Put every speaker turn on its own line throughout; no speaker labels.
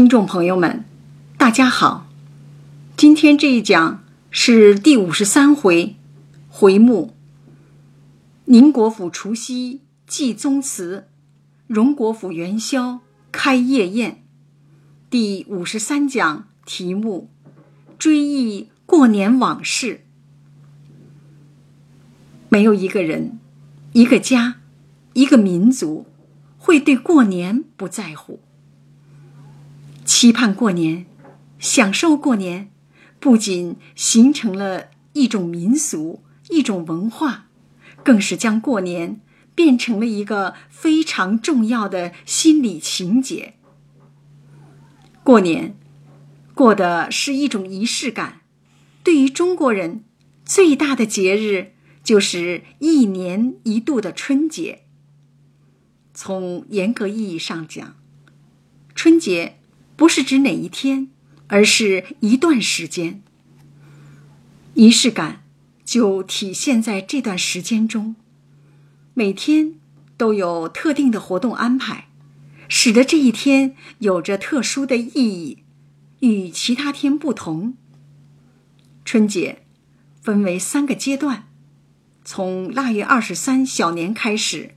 听众朋友们，大家好。今天这一讲是第五十三回回目：宁国府除夕祭宗祠，荣国府元宵开夜宴。第五十三讲题目：追忆过年往事。没有一个人、一个家、一个民族会对过年不在乎。期盼过年，享受过年，不仅形成了一种民俗、一种文化，更是将过年变成了一个非常重要的心理情节。过年，过的是一种仪式感。对于中国人，最大的节日就是一年一度的春节。从严格意义上讲，春节。不是指哪一天，而是一段时间。仪式感就体现在这段时间中，每天都有特定的活动安排，使得这一天有着特殊的意义，与其他天不同。春节分为三个阶段，从腊月二十三小年开始，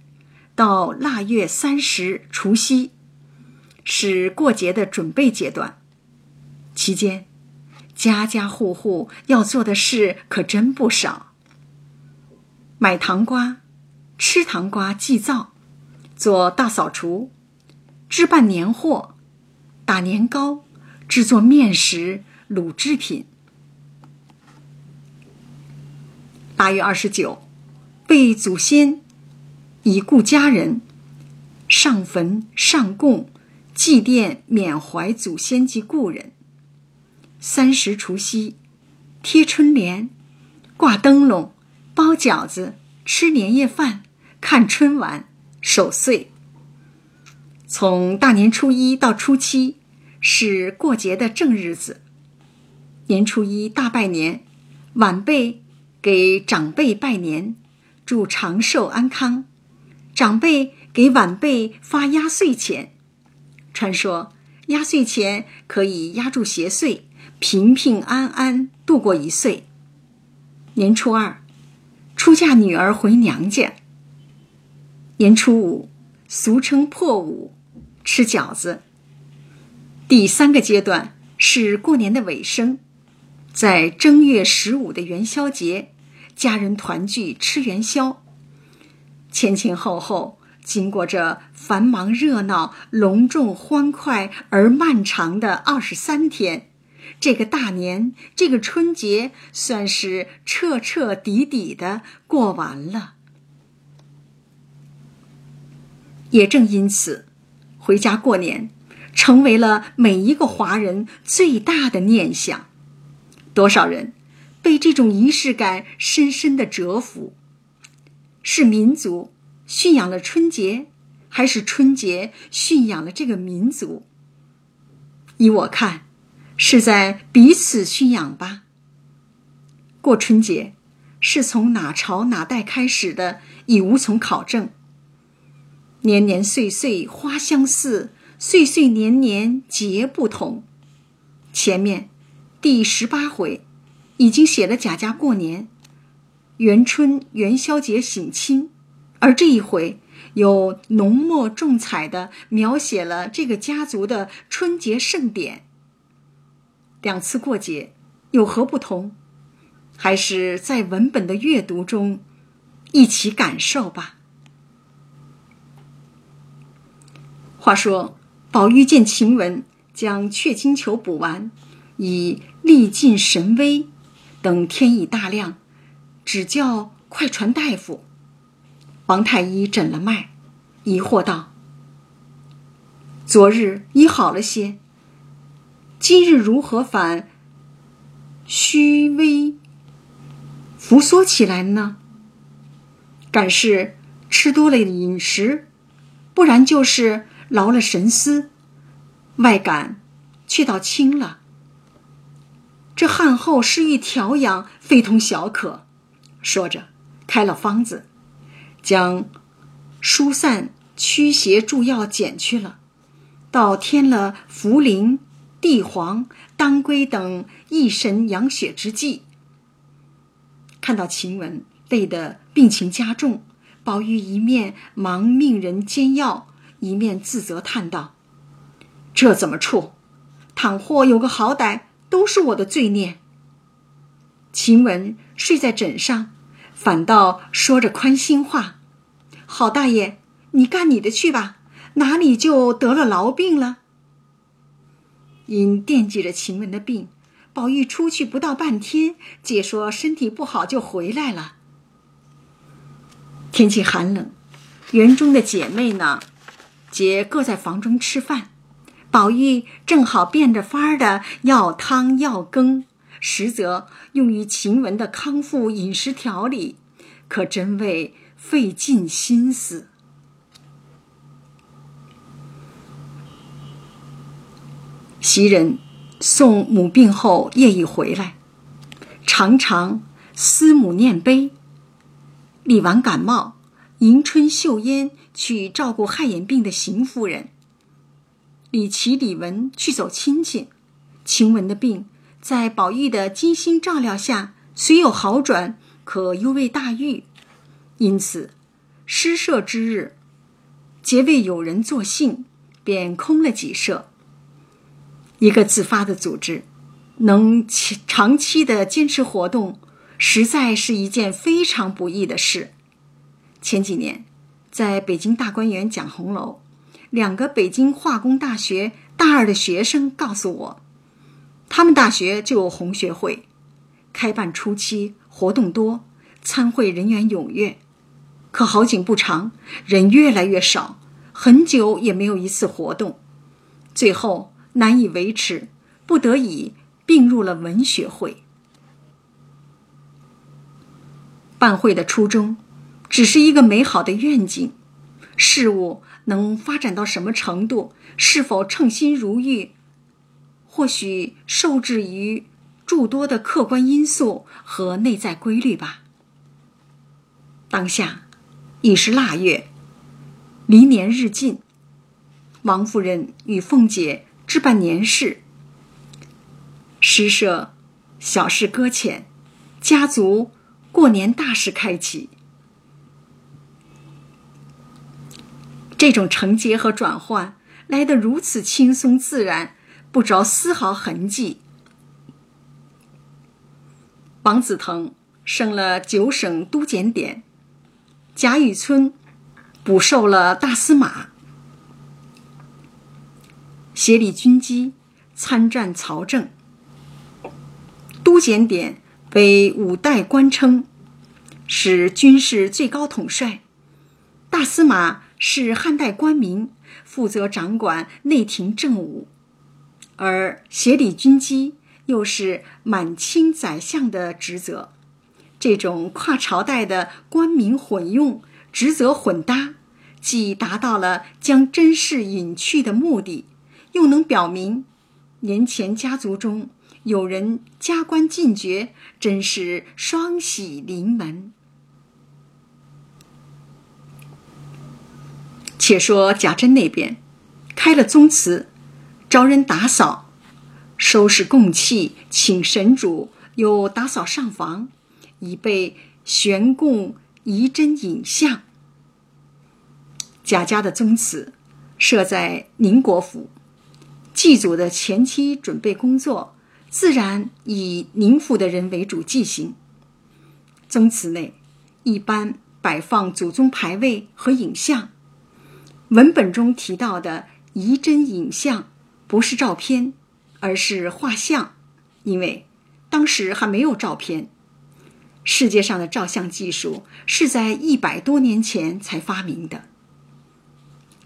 到腊月三十除夕。是过节的准备阶段，期间，家家户户要做的事可真不少。买糖瓜，吃糖瓜祭灶，做大扫除，置办年货，打年糕，制作面食、卤制品。腊月二十九，为祖先、已故家人上坟上供。祭奠缅怀祖先及故人。三十除夕，贴春联，挂灯笼，包饺子，吃年夜饭，看春晚，守岁。从大年初一到初七是过节的正日子。年初一大拜年，晚辈给长辈拜年，祝长寿安康；长辈给晚辈发压岁钱。传说压岁钱可以压住邪祟，平平安安度过一岁。年初二，出嫁女儿回娘家。年初五，俗称破五，吃饺子。第三个阶段是过年的尾声，在正月十五的元宵节，家人团聚吃元宵。前前后后。经过这繁忙热闹、隆重欢快而漫长的二十三天，这个大年，这个春节，算是彻彻底底的过完了。也正因此，回家过年成为了每一个华人最大的念想。多少人被这种仪式感深深的折服，是民族。驯养了春节，还是春节驯养了这个民族？依我看，是在彼此驯养吧。过春节是从哪朝哪代开始的，已无从考证。年年岁岁花相似，岁岁年年节不同。前面第十八回已经写了贾家过年，元春元宵节省亲。而这一回，有浓墨重彩的描写了这个家族的春节盛典。两次过节有何不同？还是在文本的阅读中一起感受吧。话说，宝玉见晴雯将雀金球补完，已力尽神威，等天已大亮，只叫快传大夫。王太医诊了脉，疑惑道：“昨日已好了些，今日如何反虚微浮缩起来呢？敢是吃多了饮食，不然就是劳了神思，外感却倒轻了。这汗后失意调养，非同小可。”说着，开了方子。将疏散驱邪助药减去了，倒添了茯苓、地黄、当归等益神养血之剂。看到晴雯累得病情加重，宝玉一面忙命人煎药，一面自责叹道：“这怎么处？倘或有个好歹，都是我的罪孽。”晴雯睡在枕上，反倒说着宽心话：“好大爷，你干你的去吧，哪里就得了痨病了？”因惦记着晴雯的病，宝玉出去不到半天，姐说身体不好就回来了。天气寒冷，园中的姐妹呢，皆各在房中吃饭，宝玉正好变着法儿的要汤要羹。实则用于晴雯的康复饮食调理，可真为费尽心思。袭人送母病后夜已回来，常常思母念悲。李纨感冒，迎春、秀烟去照顾害眼病的邢夫人。李琦、李文去走亲戚，晴雯的病。在宝玉的精心照料下，虽有好转，可犹未大愈。因此，诗社之日，皆未有人作兴，便空了几社。一个自发的组织，能长期的坚持活动，实在是一件非常不易的事。前几年，在北京大观园讲红楼，两个北京化工大学大二的学生告诉我。他们大学就有红学会，开办初期活动多，参会人员踊跃，可好景不长，人越来越少，很久也没有一次活动，最后难以维持，不得已并入了文学会。办会的初衷，只是一个美好的愿景，事物能发展到什么程度，是否称心如意？或许受制于诸多的客观因素和内在规律吧。当下已是腊月，离年日近，王夫人与凤姐置办年事，诗社小事搁浅，家族过年大事开启。这种承接和转换来得如此轻松自然。不着丝毫痕迹。王子腾升了九省都检点，贾雨村补授了大司马，协理军机参战曹政。都检点为五代官称，是军事最高统帅；大司马是汉代官名，负责掌管内廷政务。而协理军机又是满清宰相的职责，这种跨朝代的官民混用、职责混搭，既达到了将真事隐去的目的，又能表明年前家族中有人加官进爵，真是双喜临门。且说贾珍那边开了宗祠。招人打扫、收拾供器，请神主，又打扫上房，以备悬供仪真影像。贾家的宗祠设在宁国府，祭祖的前期准备工作，自然以宁府的人为主进行。宗祠内一般摆放祖宗牌位和影像。文本中提到的仪真影像。不是照片，而是画像，因为当时还没有照片。世界上的照相技术是在一百多年前才发明的。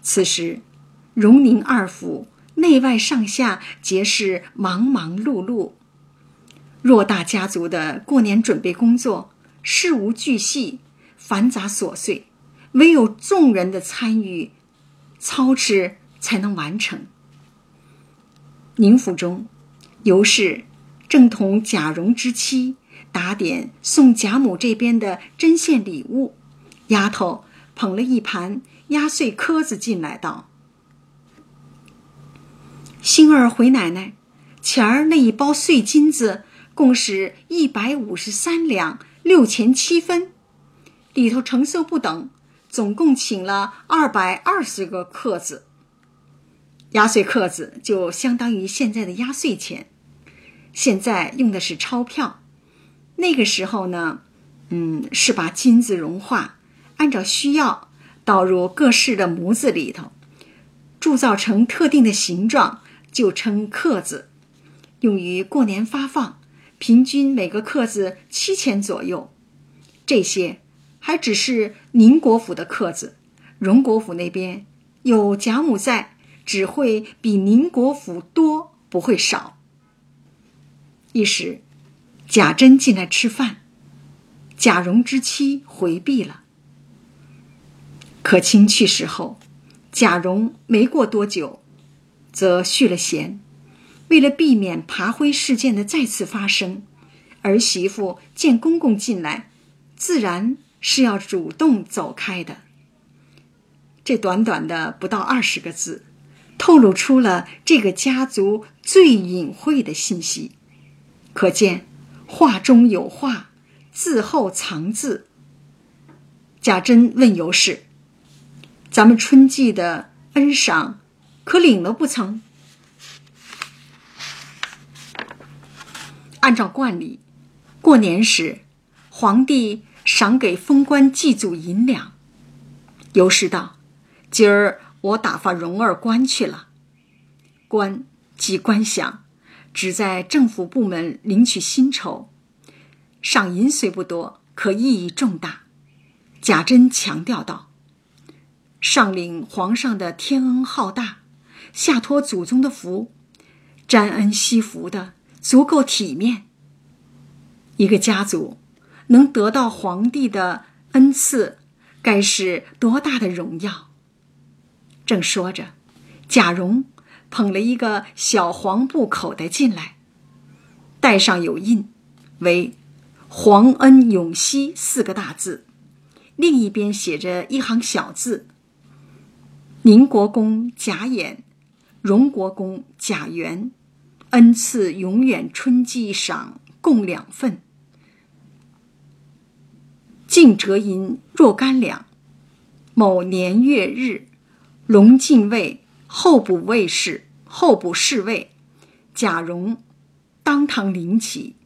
此时，荣宁二府内外上下皆是忙忙碌碌，偌大家族的过年准备工作事无巨细，繁杂琐碎，唯有众人的参与操持才能完成。宁府中，尤氏正同贾蓉之妻打点送贾母这边的针线礼物，丫头捧了一盘压碎颗子进来，道：“星儿回奶奶，前儿那一包碎金子共是一百五十三两六钱七分，里头成色不等，总共请了二百二十个客子。压岁克子就相当于现在的压岁钱，现在用的是钞票。那个时候呢，嗯，是把金子融化，按照需要倒入各式的模子里头，铸造成特定的形状。就称克子，用于过年发放，平均每个克子七千左右。这些还只是宁国府的克子，荣国府那边有贾母在，只会比宁国府多，不会少。一时，贾珍进来吃饭，贾蓉之妻回避了。可卿去世后，贾蓉没过多久。则续了弦，为了避免爬灰事件的再次发生，儿媳妇见公公进来，自然是要主动走开的。这短短的不到二十个字，透露出了这个家族最隐晦的信息，可见画中有画，字后藏字。贾珍问尤氏：“咱们春季的恩赏？”可领了不曾？按照惯例，过年时，皇帝赏给封官祭祖银两。尤氏道：“今儿我打发蓉儿官去了。官即官饷，只在政府部门领取薪酬，赏银虽不多，可意义重大。”贾珍强调道：“上领皇上的天恩浩大。”下托祖宗的福，沾恩惜福的足够体面。一个家族能得到皇帝的恩赐，该是多大的荣耀！正说着，贾蓉捧了一个小黄布口袋进来，袋上有印，为“皇恩永熙”四个大字，另一边写着一行小字：“宁国公贾演。”荣国公贾元，恩赐永远春季赏共两份，净折银若干两。某年月日，龙进位候补卫士，候补侍卫贾蓉当堂领起。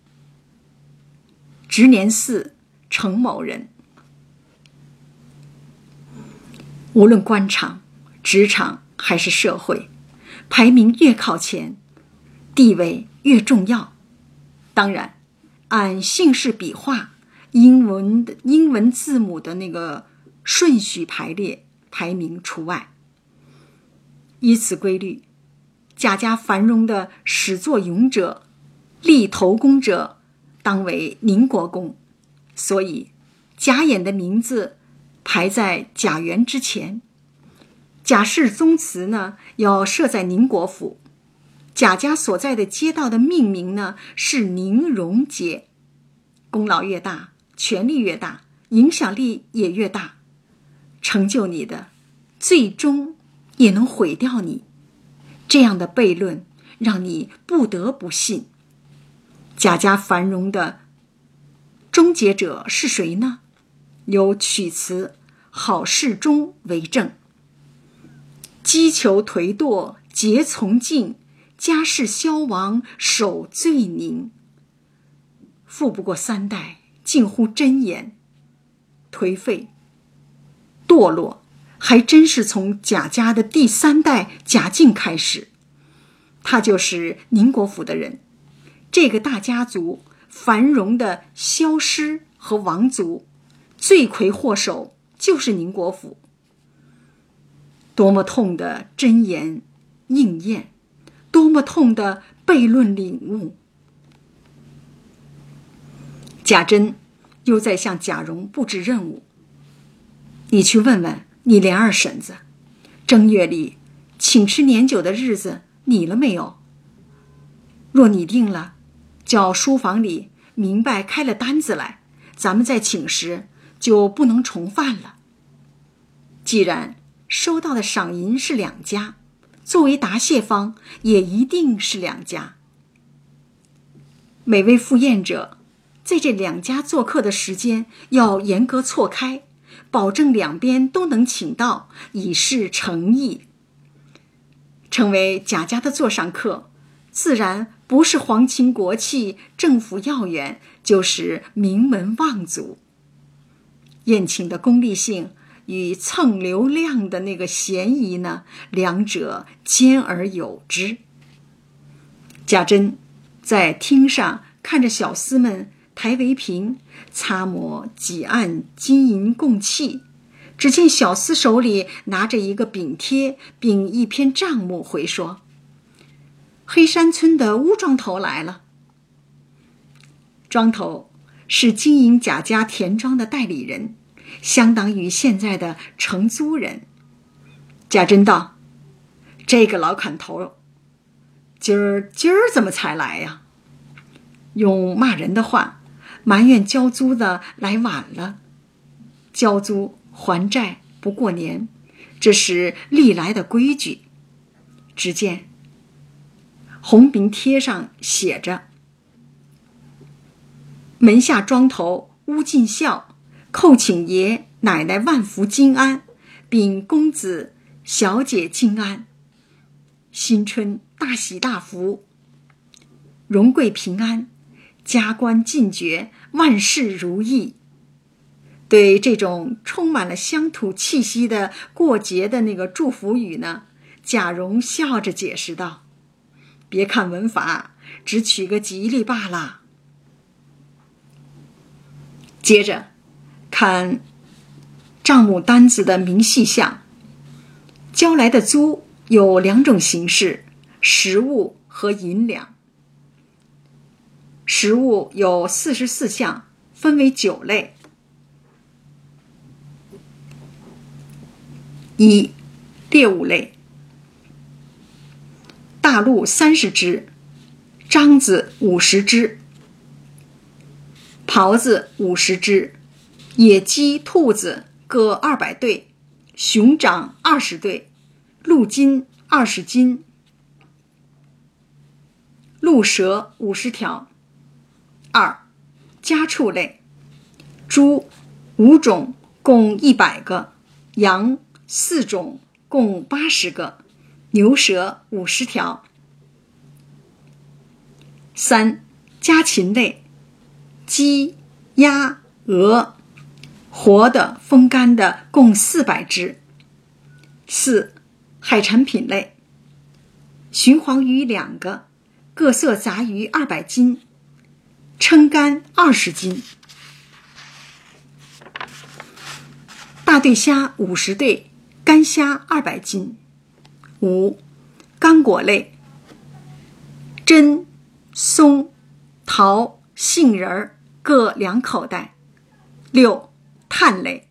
值年四，程某人。无论官场、职场还是社会。排名越靠前，地位越重要。当然，按姓氏笔画、英文的英文字母的那个顺序排列，排名除外。依此规律，贾家繁荣的始作俑者、立头功者，当为宁国公，所以贾演的名字排在贾元之前。贾氏宗祠呢，要设在宁国府。贾家所在的街道的命名呢，是宁荣街。功劳越大，权力越大，影响力也越大。成就你的，最终也能毁掉你。这样的悖论，让你不得不信。贾家繁荣的终结者是谁呢？有曲词《好事中》为证。击球颓堕节从尽，家世消亡守最宁。富不过三代，近乎真言。颓废、堕落，还真是从贾家的第三代贾敬开始。他就是宁国府的人，这个大家族繁荣的消失和亡族，罪魁祸首就是宁国府。多么痛的真言应验，多么痛的悖论领悟！贾珍又在向贾蓉布置任务：你去问问你连二婶子，正月里请吃年酒的日子拟了没有？若拟定了，叫书房里明白开了单子来，咱们在请时就不能重犯了。既然。收到的赏银是两家，作为答谢方，也一定是两家。每位赴宴者，在这两家做客的时间要严格错开，保证两边都能请到，以示诚意。成为贾家的座上客，自然不是皇亲国戚、政府要员，就是名门望族。宴请的功利性与蹭流量的那个嫌疑呢，两者兼而有之。贾珍在厅上看着小厮们抬围屏、擦抹几案金银供器。只见小厮手里拿着一个饼贴，并一篇账目，回说：“黑山村的乌庄头来了。庄头是经营贾家田庄的代理人，相当于现在的承租人。”贾珍道：“这个老砍头，今儿今儿怎么才来呀？”用骂人的话埋怨交租的来晚了，交租。还债不过年，这是历来的规矩。只见红饼贴上写着：“门下庄头乌尽孝叩请爷奶奶万福金安，禀公子小姐金安，新春大喜大福，荣贵平安，加官进爵，万事如意。”对这种充满了乡土气息的过节的那个祝福语呢，贾蓉笑着解释道：“别看文法，只取个吉利罢了。”接着看账目单子的明细项，交来的租有两种形式：实物和银两。食物有四十四项，分为九类。一猎物类：大鹿三十只，獐子五十只，狍子五十只，野鸡、兔子各二百对，熊掌二十对，鹿筋二十斤，鹿蛇五十条。二家畜类：猪五种，共一百个；羊。四种共八十个，牛蛇五十条。三家禽类，鸡、鸭、鹅，活的、风干的共四百只。四海产品类，鲟黄鱼两个，各色杂鱼二百斤，撑干二十斤。大对虾五十对。干虾二百斤，五干果类：榛、松、桃、杏仁儿各两口袋。六炭类：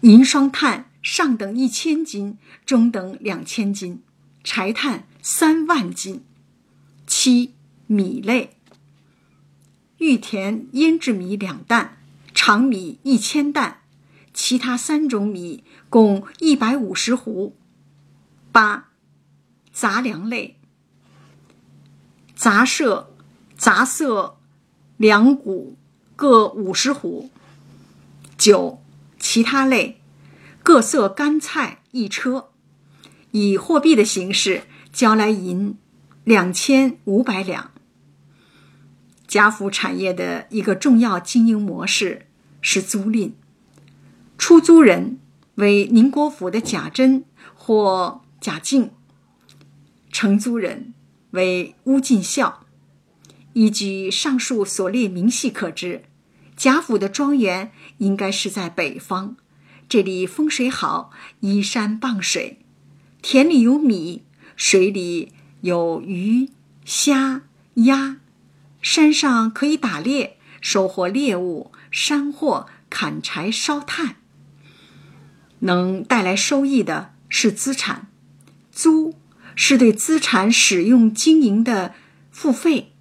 银双炭上等一千斤，中等两千斤，柴炭三万斤。七米类：玉田腌制米两担，长米一千担。其他三种米共一百五十斛。八，杂粮类：杂色、杂色粮谷各五十斛。九，其他类：各色干菜一车，以货币的形式交来银两千五百两。贾府产业的一个重要经营模式是租赁。出租人为宁国府的贾珍或贾敬，承租人为乌进孝。依据上述所列明细可知，贾府的庄园应该是在北方，这里风水好，依山傍水，田里有米，水里有鱼虾鸭，山上可以打猎，收获猎物，山货，砍柴烧炭。能带来收益的是资产，租是对资产使用经营的付费。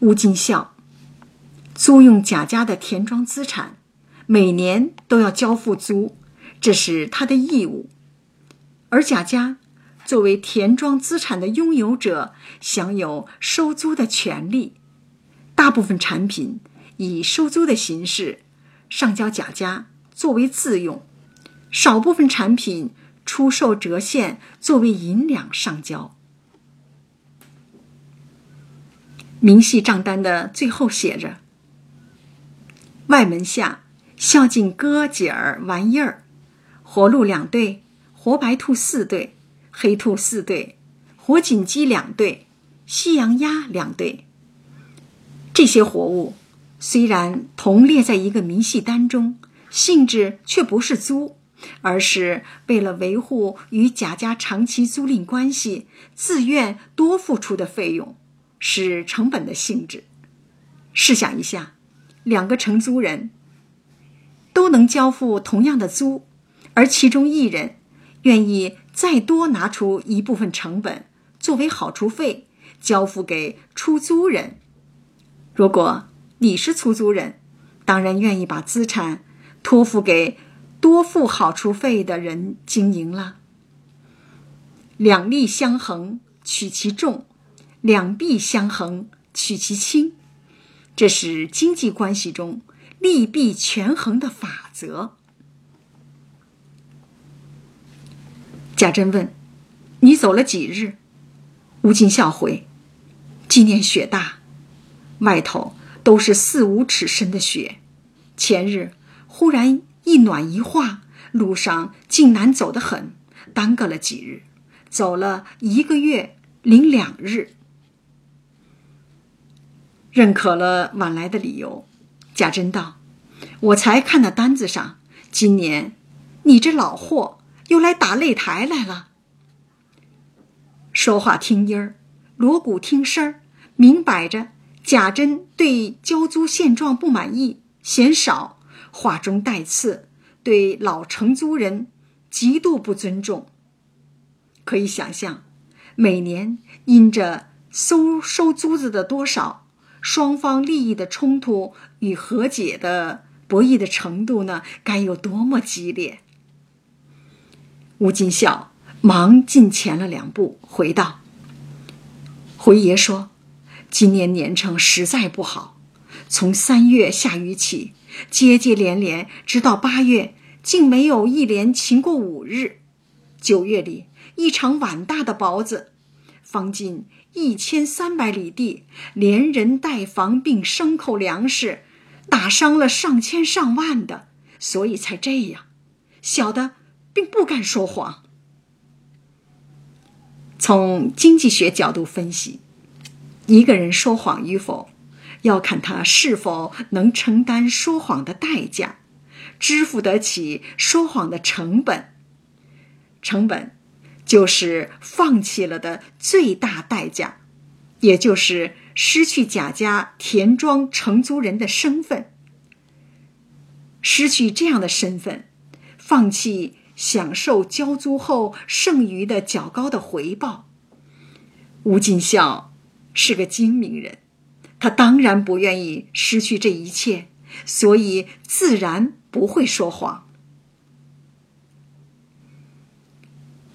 乌金孝租用贾家的田庄资产，每年都要交付租，这是他的义务。而贾家作为田庄资产的拥有者，享有收租的权利。大部分产品以收租的形式上交贾家作为自用，少部分产品出售折现作为银两上交。明细账单的最后写着：“外门下孝敬哥姐儿玩意儿，活鹿两对，活白兔四对，黑兔四对，火锦鸡两对，西洋鸭两对。这些活物虽然同列在一个明细单中，性质却不是租，而是为了维护与贾家长期租赁关系，自愿多付出的费用。”是成本的性质。试想一下，两个承租人都能交付同样的租，而其中一人愿意再多拿出一部分成本作为好处费交付给出租人。如果你是出租人，当然愿意把资产托付给多付好处费的人经营了。两利相衡，取其重。两弊相衡，取其轻，这是经济关系中利弊权衡的法则。贾珍问：“你走了几日？”吴金孝回：“今年雪大，外头都是四五尺深的雪。前日忽然一暖一化，路上竟难走得很，耽搁了几日，走了一个月零两日。”认可了晚来的理由，贾珍道：“我才看那单子上，今年你这老货又来打擂台来了。”说话听音儿，锣鼓听声儿，明摆着贾珍对交租现状不满意，嫌少，话中带刺，对老承租人极度不尊重。可以想象，每年因着收收租子的多少。双方利益的冲突与和解的博弈的程度呢，该有多么激烈？吴金孝忙进前了两步，回道：“回爷说，今年年成实在不好，从三月下雨起，接接连连，直到八月，竟没有一连晴过五日。九月里，一场碗大的雹子，方近。”一千三百里地，连人带房并牲口粮食，打伤了上千上万的，所以才这样。小的并不敢说谎。从经济学角度分析，一个人说谎与否，要看他是否能承担说谎的代价，支付得起说谎的成本。成本。就是放弃了的最大代价，也就是失去贾家田庄承租人的身份。失去这样的身份，放弃享受交租后剩余的较高的回报。吴金孝是个精明人，他当然不愿意失去这一切，所以自然不会说谎。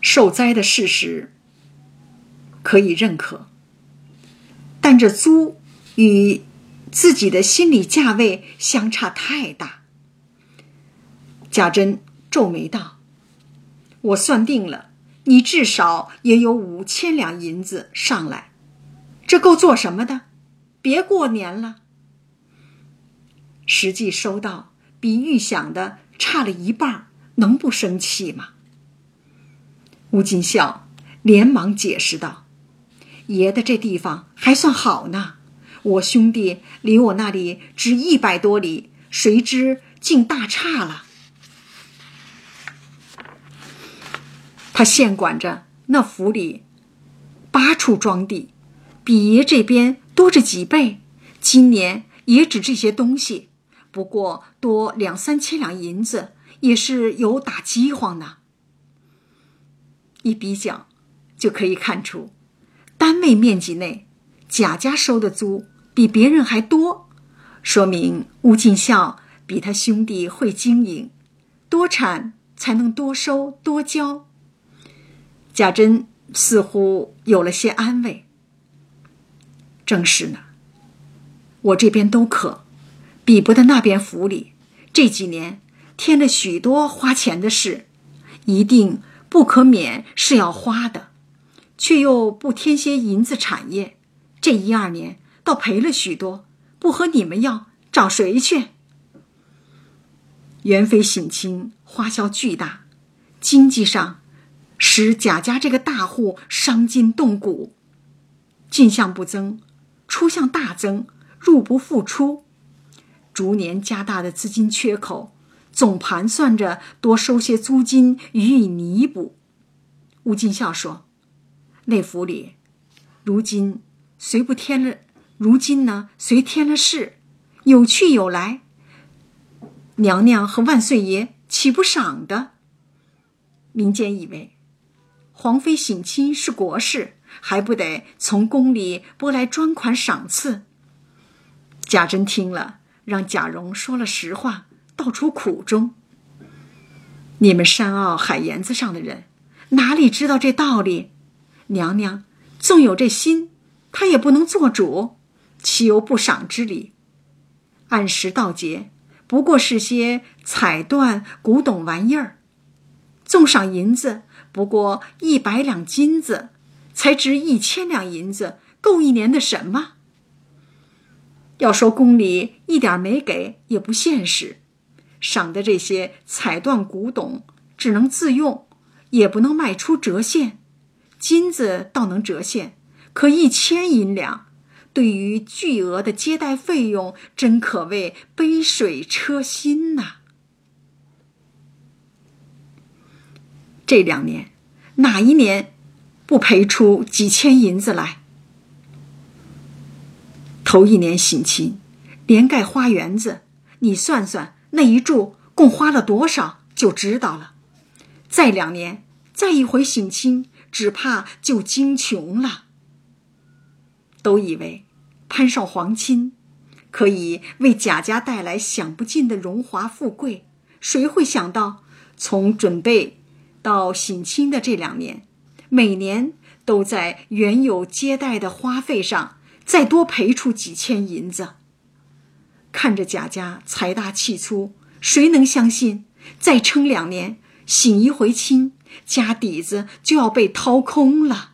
受灾的事实可以认可，但这租与自己的心理价位相差太大。贾珍皱眉道：“我算定了，你至少也有五千两银子上来，这够做什么的？别过年了。实际收到比预想的差了一半，能不生气吗？”吴金孝连忙解释道：“爷的这地方还算好呢，我兄弟离我那里只一百多里，谁知竟大差了。他现管着那府里八处庄地，比爷这边多着几倍。今年也只这些东西，不过多两三千两银子，也是有打饥荒呢。”一比较，就可以看出，单位面积内，贾家收的租比别人还多，说明吴敬孝比他兄弟会经营，多产才能多收多交。贾珍似乎有了些安慰。正是呢，我这边都可，比不得那边府里。这几年添了许多花钱的事，一定不可免是要花的，却又不添些银子产业。这一二年倒赔了许多，不和你们要，找谁去？元妃省亲，花销巨大，经济上使贾家这个大户伤筋动骨，进项不增。出项大增，入不敷出，逐年加大的资金缺口，总盘算着多收些租金予以弥补。吴金孝说：“内府里，如今虽不添了，如今呢虽添了事，有去有来，娘娘和万岁爷岂不赏的？民间以为，皇妃省亲是国事。”还不得从宫里拨来专款赏赐。贾珍听了，让贾蓉说了实话，道出苦衷。你们山坳海沿子上的人，哪里知道这道理？娘娘纵有这心，她也不能做主，岂有不赏之理？按时到节，不过是些彩缎古董玩意儿，纵赏银子，不过一百两金子。才值一千两银子，够一年的什么？要说宫里一点没给，也不现实。赏的这些彩缎古董，只能自用，也不能卖出折现。金子倒能折现，可一千银两，对于巨额的接待费用，真可谓杯水车薪呐。这两年，哪一年？不赔出几千银子来。头一年省亲，连盖花园子，你算算那一住共花了多少，就知道了。再两年，再一回省亲，只怕就精穷了。都以为攀上皇亲，可以为贾家带来享不尽的荣华富贵，谁会想到，从准备到省亲的这两年。每年都在原有接待的花费上再多赔出几千银子。看着贾家财大气粗，谁能相信再撑两年，省一回亲，家底子就要被掏空了？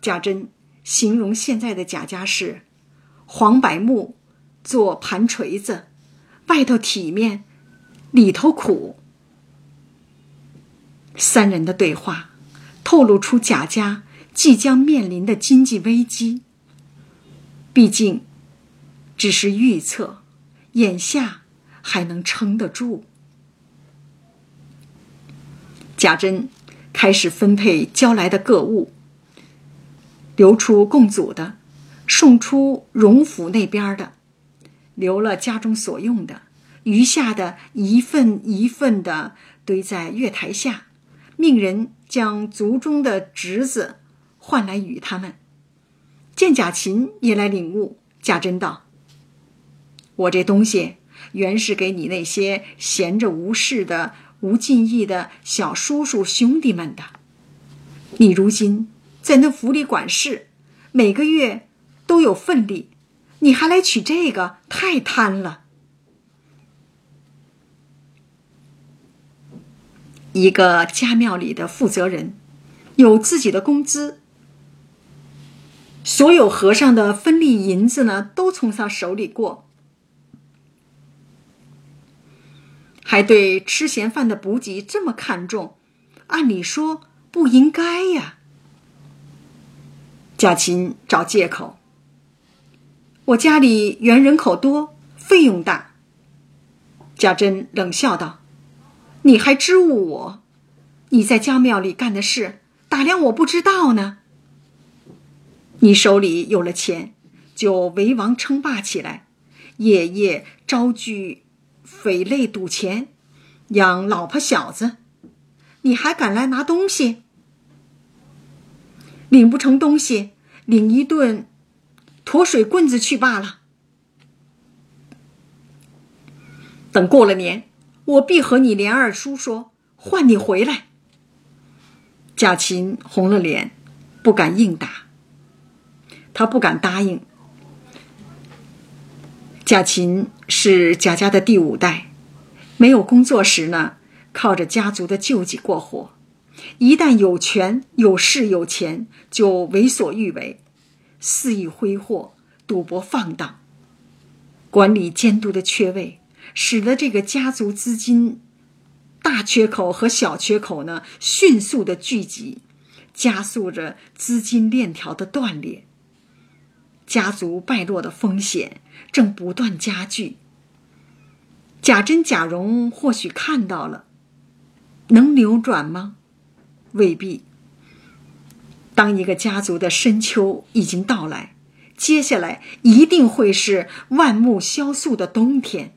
贾珍形容现在的贾家是黄柏木做盘锤子，外头体面，里头苦。三人的对话，透露出贾家即将面临的经济危机。毕竟，只是预测，眼下还能撑得住。贾珍开始分配交来的各物，留出共祖的，送出荣府那边的，留了家中所用的，余下的一份一份的堆在月台下。命人将族中的侄子唤来与他们。见贾琴也来领物，贾珍道：“我这东西原是给你那些闲着无事的、无尽意的小叔叔兄弟们的。你如今在那府里管事，每个月都有份例，你还来取这个，太贪了。”一个家庙里的负责人，有自己的工资，所有和尚的分利银子呢，都从他手里过，还对吃闲饭的补给这么看重，按理说不应该呀。贾琴找借口，我家里原人口多，费用大。贾珍冷笑道。你还知误我？你在家庙里干的事，打量我不知道呢。你手里有了钱，就为王称霸起来，夜夜招聚匪类赌钱，养老婆小子，你还敢来拿东西？领不成东西，领一顿驮水棍子去罢了。等过了年。我必和你连二叔说，换你回来。”贾琴红了脸，不敢应答。他不敢答应。贾琴是贾家的第五代，没有工作时呢，靠着家族的救济过活；一旦有权、有势、有钱，就为所欲为，肆意挥霍、赌博放荡。管理监督的缺位，使得这个家族资金大缺口和小缺口呢迅速的聚集，加速着资金链条的断裂。家族败落的风险正不断加剧。贾珍、贾蓉或许看到了，能扭转吗？未必。当一个家族的深秋已经到来，接下来一定会是万木萧肃的冬天。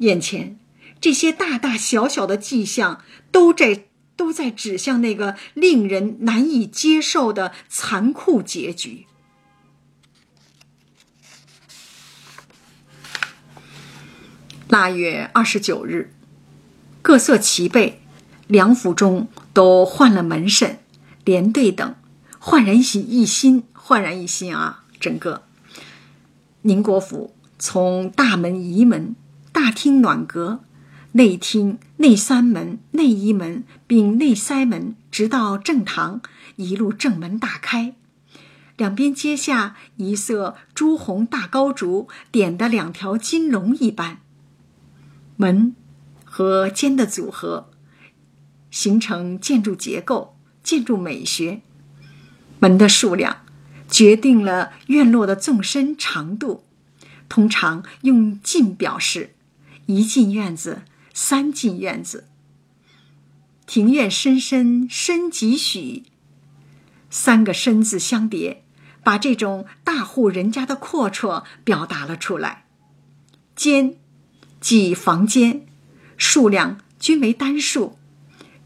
眼前这些大大小小的迹象，都在都在指向那个令人难以接受的残酷结局。腊月二十九日，各色齐备，梁府中都换了门神、连队等，焕然一新，焕然一新啊！整个宁国府从大门、仪门、大厅、暖阁、内厅、内三门、内一门，并内塞门，直到正堂，一路正门大开，两边阶下一色朱红大高烛，点的两条金龙一般。门和间的组合形成建筑结构、建筑美学。门的数量决定了院落的纵深长度，通常用进表示，一进院子，三进院子。庭院深深深几许，三个深字相叠，把这种大户人家的阔绰表达了出来。间。即房间，数量均为单数，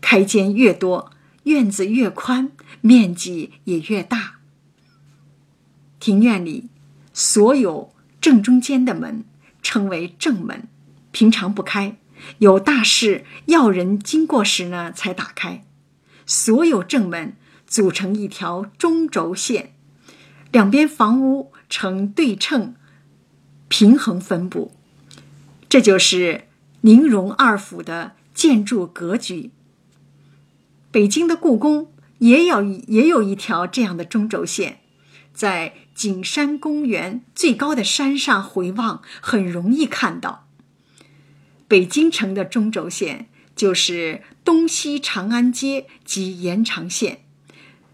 开间越多，院子越宽，面积也越大。庭院里所有正中间的门称为正门，平常不开，有大事要人经过时呢才打开。所有正门组成一条中轴线，两边房屋呈对称、平衡分布。这就是宁荣二府的建筑格局。北京的故宫也有也有一条这样的中轴线，在景山公园最高的山上回望，很容易看到。北京城的中轴线就是东西长安街及延长线，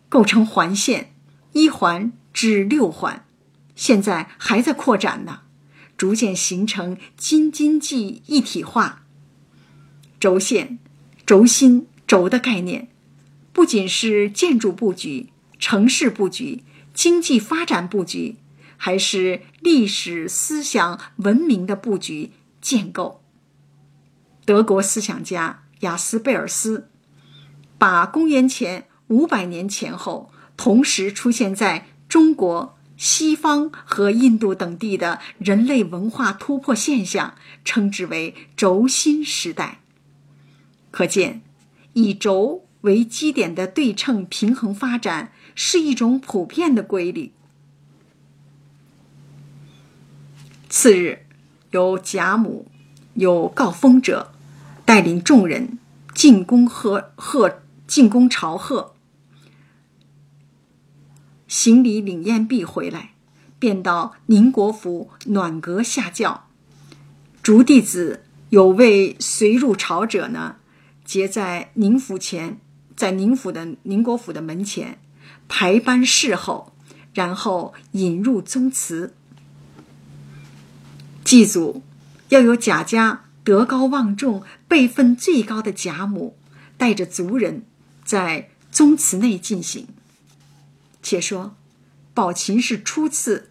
构成环线，一环至六环，现在还在扩展呢。逐渐形成京津冀一体化。轴线、轴心、轴的概念，不仅是建筑布局、城市布局、经济发展布局，还是历史思想文明的布局建构。德国思想家雅斯贝尔斯，把公元前五百年前后同时出现在中国。西方和印度等地的人类文化突破现象，称之为轴心时代。可见，以轴为基点的对称平衡发展是一种普遍的规律。次日，有贾母，有告封者，带领众人进宫贺贺进宫朝贺。行礼领宴毕回来，便到宁国府暖阁下轿。竹弟子有位随入朝者呢，结在宁府前，在宁府的宁国府的门前排班侍候，然后引入宗祠。祭祖要有贾家德高望重、辈分最高的贾母带着族人，在宗祠内进行。且说，宝琴是初次，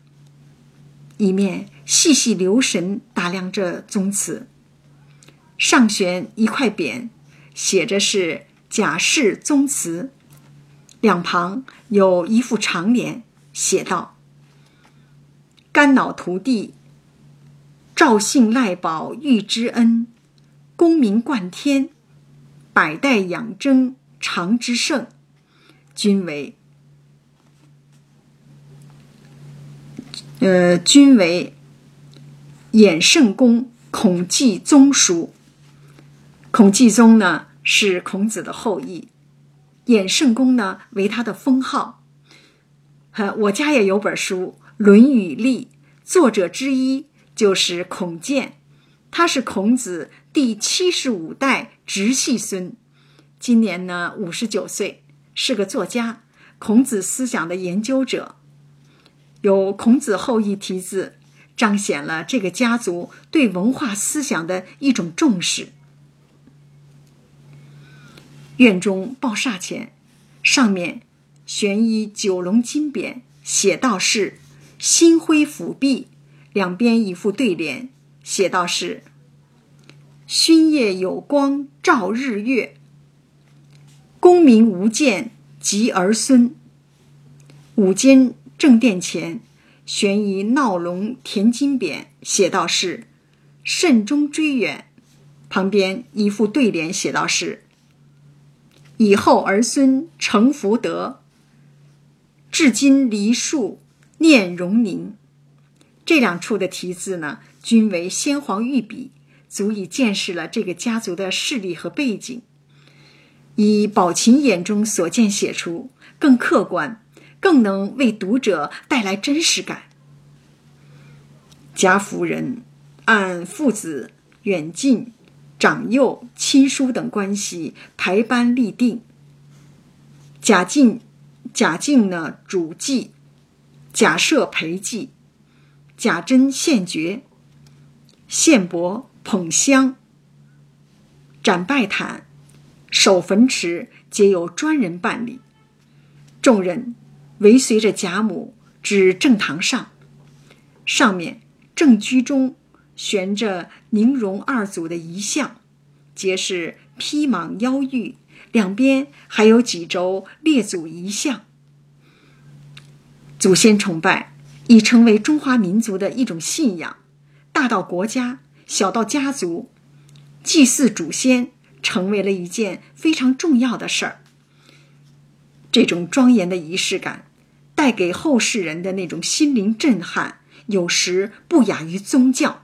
一面细细留神打量着宗祠，上悬一块匾，写着是“贾氏宗祠”，两旁有一副长联，写道：“肝脑涂地，赵姓赖宝遇之恩，功名冠天，百代养征长之盛，均为呃，均为衍圣公孔季宗叔。孔季宗呢是孔子的后裔，衍圣公呢为他的封号。哈，我家也有本书《论语历》，作者之一就是孔建，他是孔子第七十五代直系孙，今年呢五十九岁，是个作家，孔子思想的研究者。有孔子后裔题字，彰显了这个家族对文化思想的一种重视。院中抱厦前，上面悬一九龙金匾，写道是“心辉辅弼”，两边一副对联，写道是“勋业有光照日月，功名无见及儿孙”。五间正殿前悬一闹龙填金匾，写道是“慎终追远”，旁边一副对联，写道是。以后儿孙成福德，至今梨树念荣宁。这两处的题字呢，均为先皇御笔，足以见识了这个家族的势力和背景。以宝琴眼中所见写出，更客观，更能为读者带来真实感。贾夫人按父子远近。长幼、亲疏等关系排班立定。贾敬、贾敬呢主祭，贾赦陪祭，贾珍献爵，献帛捧香，展拜坛，守坟池，皆由专人办理。众人围随着贾母至正堂上，上面正居中。悬着宁荣二祖的遗像，皆是披蟒腰玉，两边还有几轴列祖遗像。祖先崇拜已成为中华民族的一种信仰，大到国家，小到家族，祭祀祖先成为了一件非常重要的事儿。这种庄严的仪式感，带给后世人的那种心灵震撼，有时不亚于宗教。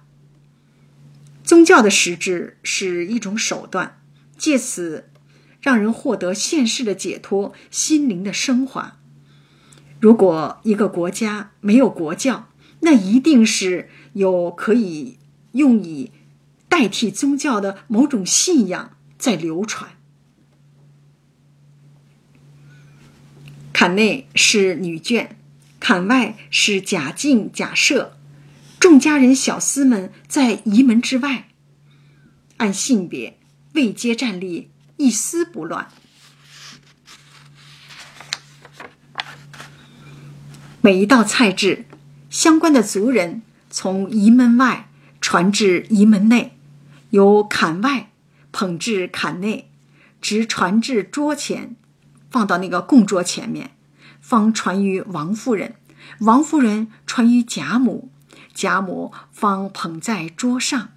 宗教的实质是一种手段，借此让人获得现世的解脱、心灵的升华。如果一个国家没有国教，那一定是有可以用以代替宗教的某种信仰在流传。坎内是女眷，坎外是贾敬、贾赦。众家人小厮们在仪门之外，按性别位阶站立，一丝不乱。每一道菜制，相关的族人从仪门外传至仪门内，由坎外捧至坎内，直传至桌前，放到那个供桌前面，方传于王夫人，王夫人传于贾母。贾母方捧在桌上，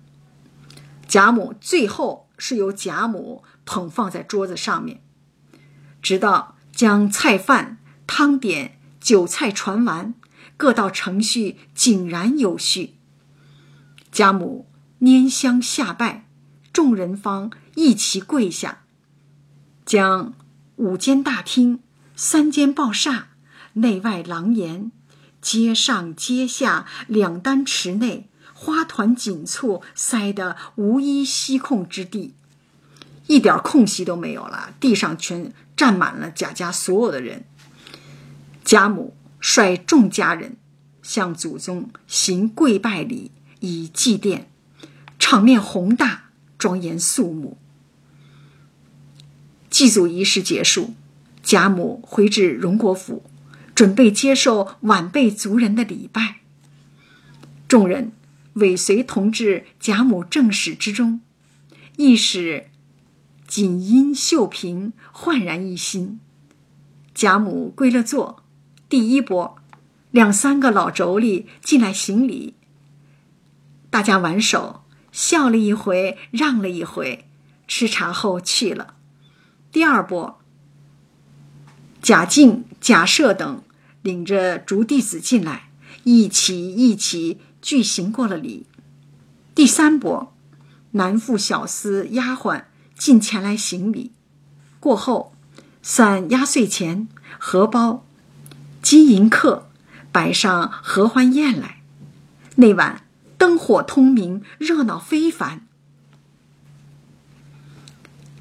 贾母最后是由贾母捧放在桌子上面，直到将菜饭、汤点、酒菜传完，各道程序井然有序。贾母拈香下拜，众人方一齐跪下，将五间大厅、三间抱厦、内外廊檐。阶上阶下两单池内，花团锦簇，塞得无一息空之地，一点空隙都没有了。地上全站满了贾家所有的人。贾母率众家人向祖宗行跪拜礼，以祭奠，场面宏大庄严肃穆。祭祖仪式结束，贾母回至荣国府。准备接受晚辈族人的礼拜，众人尾随同至贾母正室之中，亦使锦衣绣屏，焕然一新。贾母归了座，第一波，两三个老妯娌进来行礼，大家挽手，笑了一回，让了一回，吃茶后去了。第二波，贾敬、贾赦等领着族弟子进来，一起一起俱行过了礼。第三波，男妇、小厮、丫鬟进前来行礼。过后，散压岁钱、荷包、金银客，摆上合欢宴来。那晚灯火通明，热闹非凡。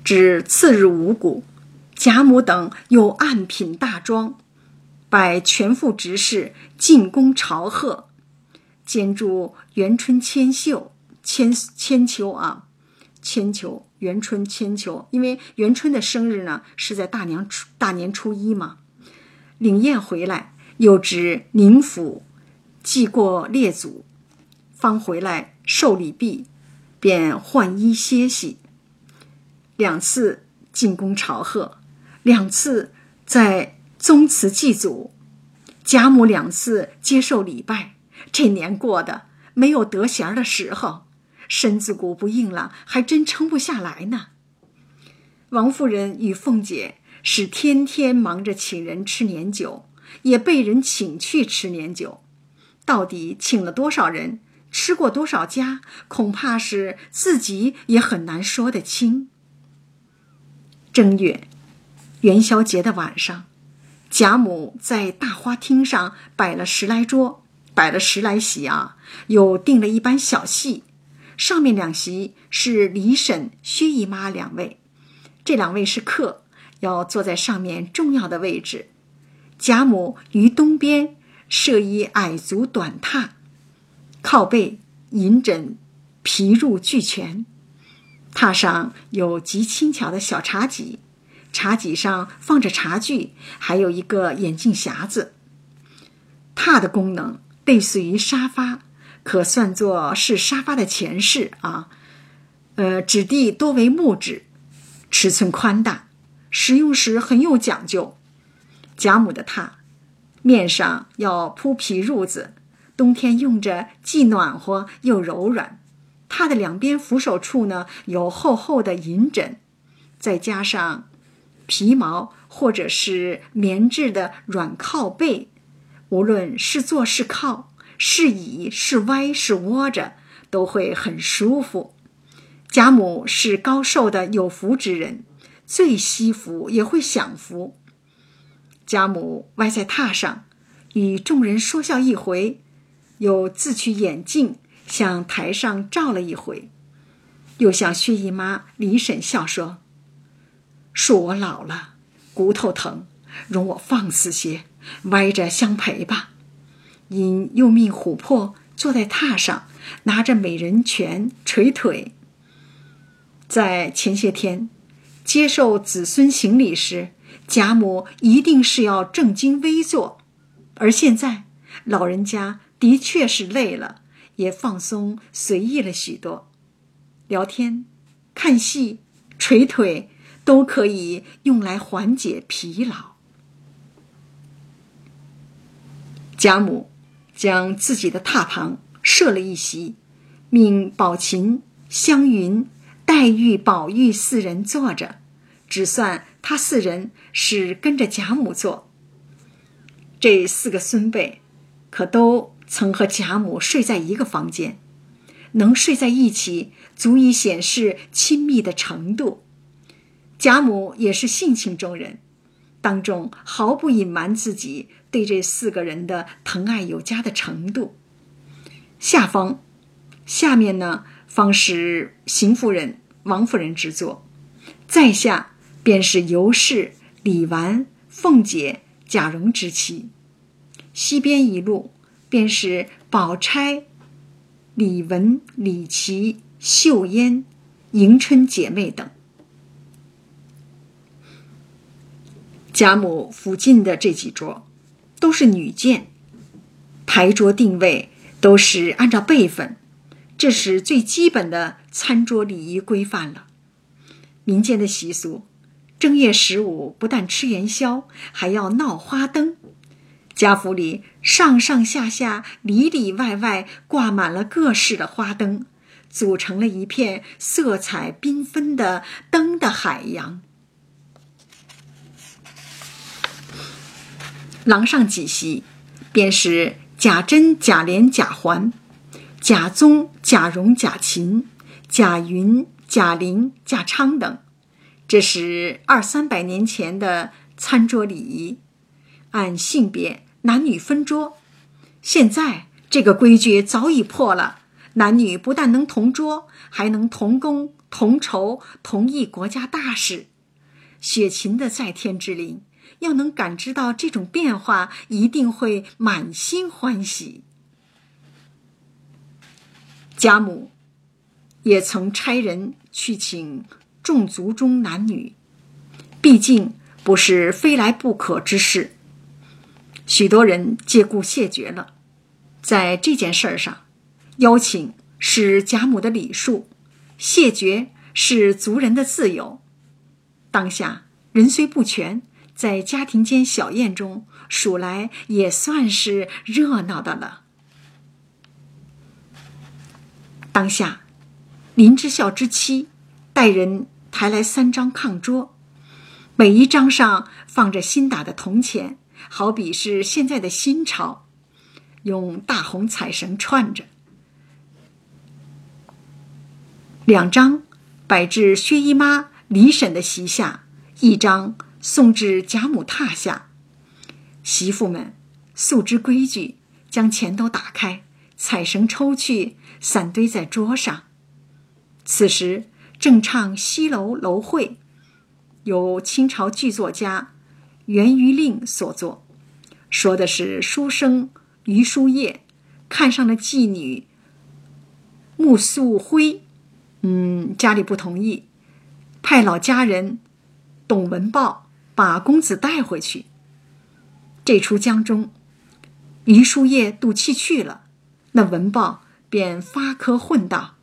至次日五谷，贾母等又按品大庄，拜全副执事进宫朝贺，兼祝元春千秀。千千秋啊，千秋元春千秋，因为元春的生日呢是在大年初大年初一嘛。领宴回来，又至宁府祭过列祖，方回来受礼毕，便换衣歇息。两次进宫朝贺，两次在宗祠祭祖，贾母两次接受礼拜。这年过的没有得闲的时候。身子骨不硬朗，还真撑不下来呢。王夫人与凤姐是天天忙着请人吃年酒，也被人请去吃年酒。到底请了多少人，吃过多少家，恐怕是自己也很难说得清。正月元宵节的晚上，贾母在大花厅上摆了十来桌，摆了十来席啊，又订了一班小戏。上面两席是李婶、薛姨妈两位，这两位是客，要坐在上面重要的位置。贾母于东边设一矮足短榻，靠背银枕、皮褥俱全。榻上有极轻巧的小茶几，茶几上放着茶具，还有一个眼镜匣子。榻的功能类似于沙发。可算作是沙发的前世啊，呃，质地多为木质，尺寸宽大，使用时很有讲究。贾母的榻面上要铺皮褥子，冬天用着既暖和又柔软。榻的两边扶手处呢有厚厚的银枕，再加上皮毛或者是棉质的软靠背，无论是坐是靠。是倚是歪是窝着，都会很舒服。贾母是高寿的有福之人，最惜福也会享福。贾母歪在榻上，与众人说笑一回，又自取眼镜向台上照了一回，又向薛姨妈、李婶笑说：“恕我老了，骨头疼，容我放肆些，歪着相陪吧。”因又命琥珀坐在榻上，拿着美人拳捶腿。在前些天接受子孙行礼时，贾母一定是要正襟危坐，而现在老人家的确是累了，也放松随意了许多。聊天、看戏、捶腿都可以用来缓解疲劳。贾母。将自己的榻旁设了一席，命宝琴、湘云、黛玉、宝玉四人坐着，只算他四人是跟着贾母坐。这四个孙辈，可都曾和贾母睡在一个房间，能睡在一起，足以显示亲密的程度。贾母也是性情中人，当中毫不隐瞒自己。对这四个人的疼爱有加的程度，下方，下面呢方是邢夫人、王夫人之座，在下便是尤氏、李纨、凤姐、贾蓉之妻，西边一路便是宝钗、李文、李琦、秀烟、迎春姐妹等。贾母附近的这几桌。都是女眷，牌桌定位都是按照辈分，这是最基本的餐桌礼仪规范了。民间的习俗，正月十五不但吃元宵，还要闹花灯。家府里上上下下、里里外外挂满了各式的花灯，组成了一片色彩缤纷的灯的海洋。廊上几席，便是贾珍、贾琏、贾环、贾宗、贾蓉、贾琴、贾云、贾玲、贾昌等。这是二三百年前的餐桌礼仪，按性别男女分桌。现在这个规矩早已破了，男女不但能同桌，还能同工、同酬、同议国家大事。雪琴的在天之灵。要能感知到这种变化，一定会满心欢喜。贾母也曾差人去请众族中男女，毕竟不是非来不可之事。许多人借故谢绝了。在这件事上，邀请是贾母的礼数，谢绝是族人的自由。当下人虽不全。在家庭间小宴中，数来也算是热闹的了。当下，林之孝之妻带人抬来三张炕桌，每一张上放着新打的铜钱，好比是现在的新钞，用大红彩绳串着。两张摆至薛姨妈、李婶的席下，一张。送至贾母榻下，媳妇们素知规矩，将钱都打开，彩绳抽去，散堆在桌上。此时正唱西楼楼会，由清朝剧作家袁余令所作，说的是书生余叔业看上了妓女穆素辉，嗯，家里不同意，派老家人董文豹。把公子带回去。这出江中，余叔夜赌气去了，那文豹便发科混道：“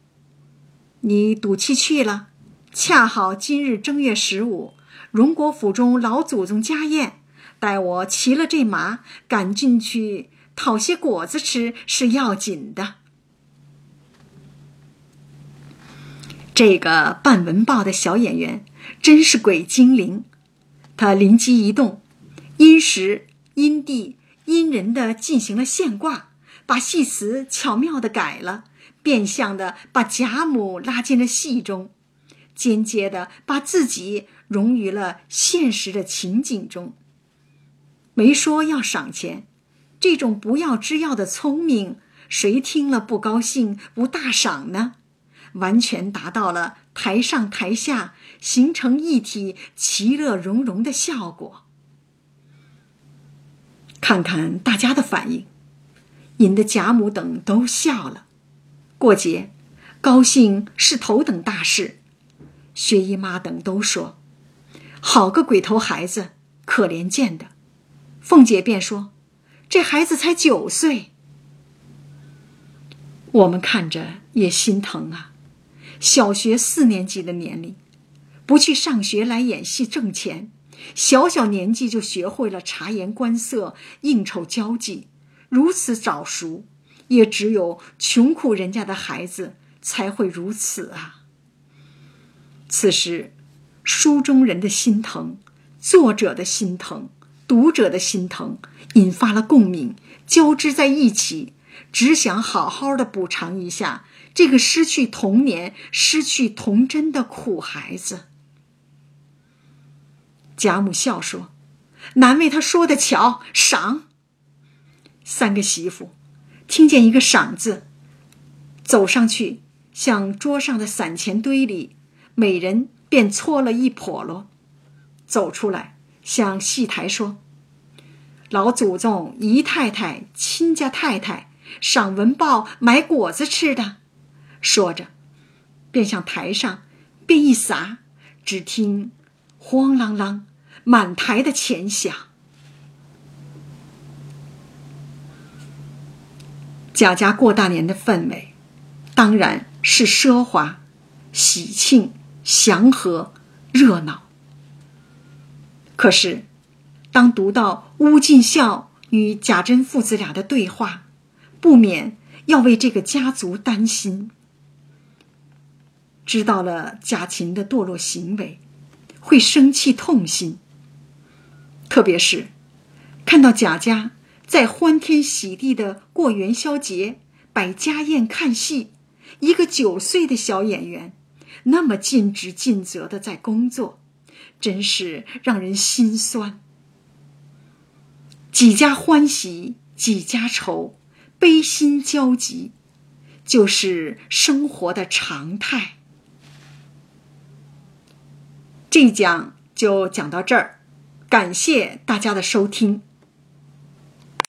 你赌气去了，恰好今日正月十五，荣国府中老祖宗家宴，待我骑了这马赶进去讨些果子吃是要紧的。”这个扮文豹的小演员真是鬼精灵。他灵机一动，因时因地因人的进行了现卦，把戏词巧妙的改了，变相的把贾母拉进了戏中，间接的把自己融于了现实的情景中。没说要赏钱，这种不要之要的聪明，谁听了不高兴不大赏呢？完全达到了台上台下。形成一体、其乐融融的效果。看看大家的反应，引得贾母等都笑了。过节，高兴是头等大事。薛姨妈等都说：“好个鬼头孩子，可怜见的。”凤姐便说：“这孩子才九岁。”我们看着也心疼啊，小学四年级的年龄。不去上学来演戏挣钱，小小年纪就学会了察言观色、应酬交际，如此早熟，也只有穷苦人家的孩子才会如此啊。此时，书中人的心疼，作者的心疼，读者的心疼，引发了共鸣，交织在一起，只想好好的补偿一下这个失去童年、失去童真的苦孩子。贾母笑说：“难为他说的巧，赏。”三个媳妇听见一个“赏”字，走上去向桌上的散钱堆里，每人便搓了一笸箩，走出来向戏台说：“老祖宗、姨太太、亲家太太赏文豹买果子吃的。”说着，便向台上便一撒，只听。慌啷啷，满台的钱响。贾家过大年的氛围，当然是奢华、喜庆、祥和、热闹。可是，当读到乌进孝与贾珍父子俩的对话，不免要为这个家族担心。知道了贾琴的堕落行为，会生气痛心。特别是看到贾家在欢天喜地的过元宵节、摆家宴、看戏，一个九岁的小演员那么尽职尽责的在工作，真是让人心酸。几家欢喜几家愁，悲心交集，就是生活的常态。这一讲就讲到这儿，感谢大家的收听。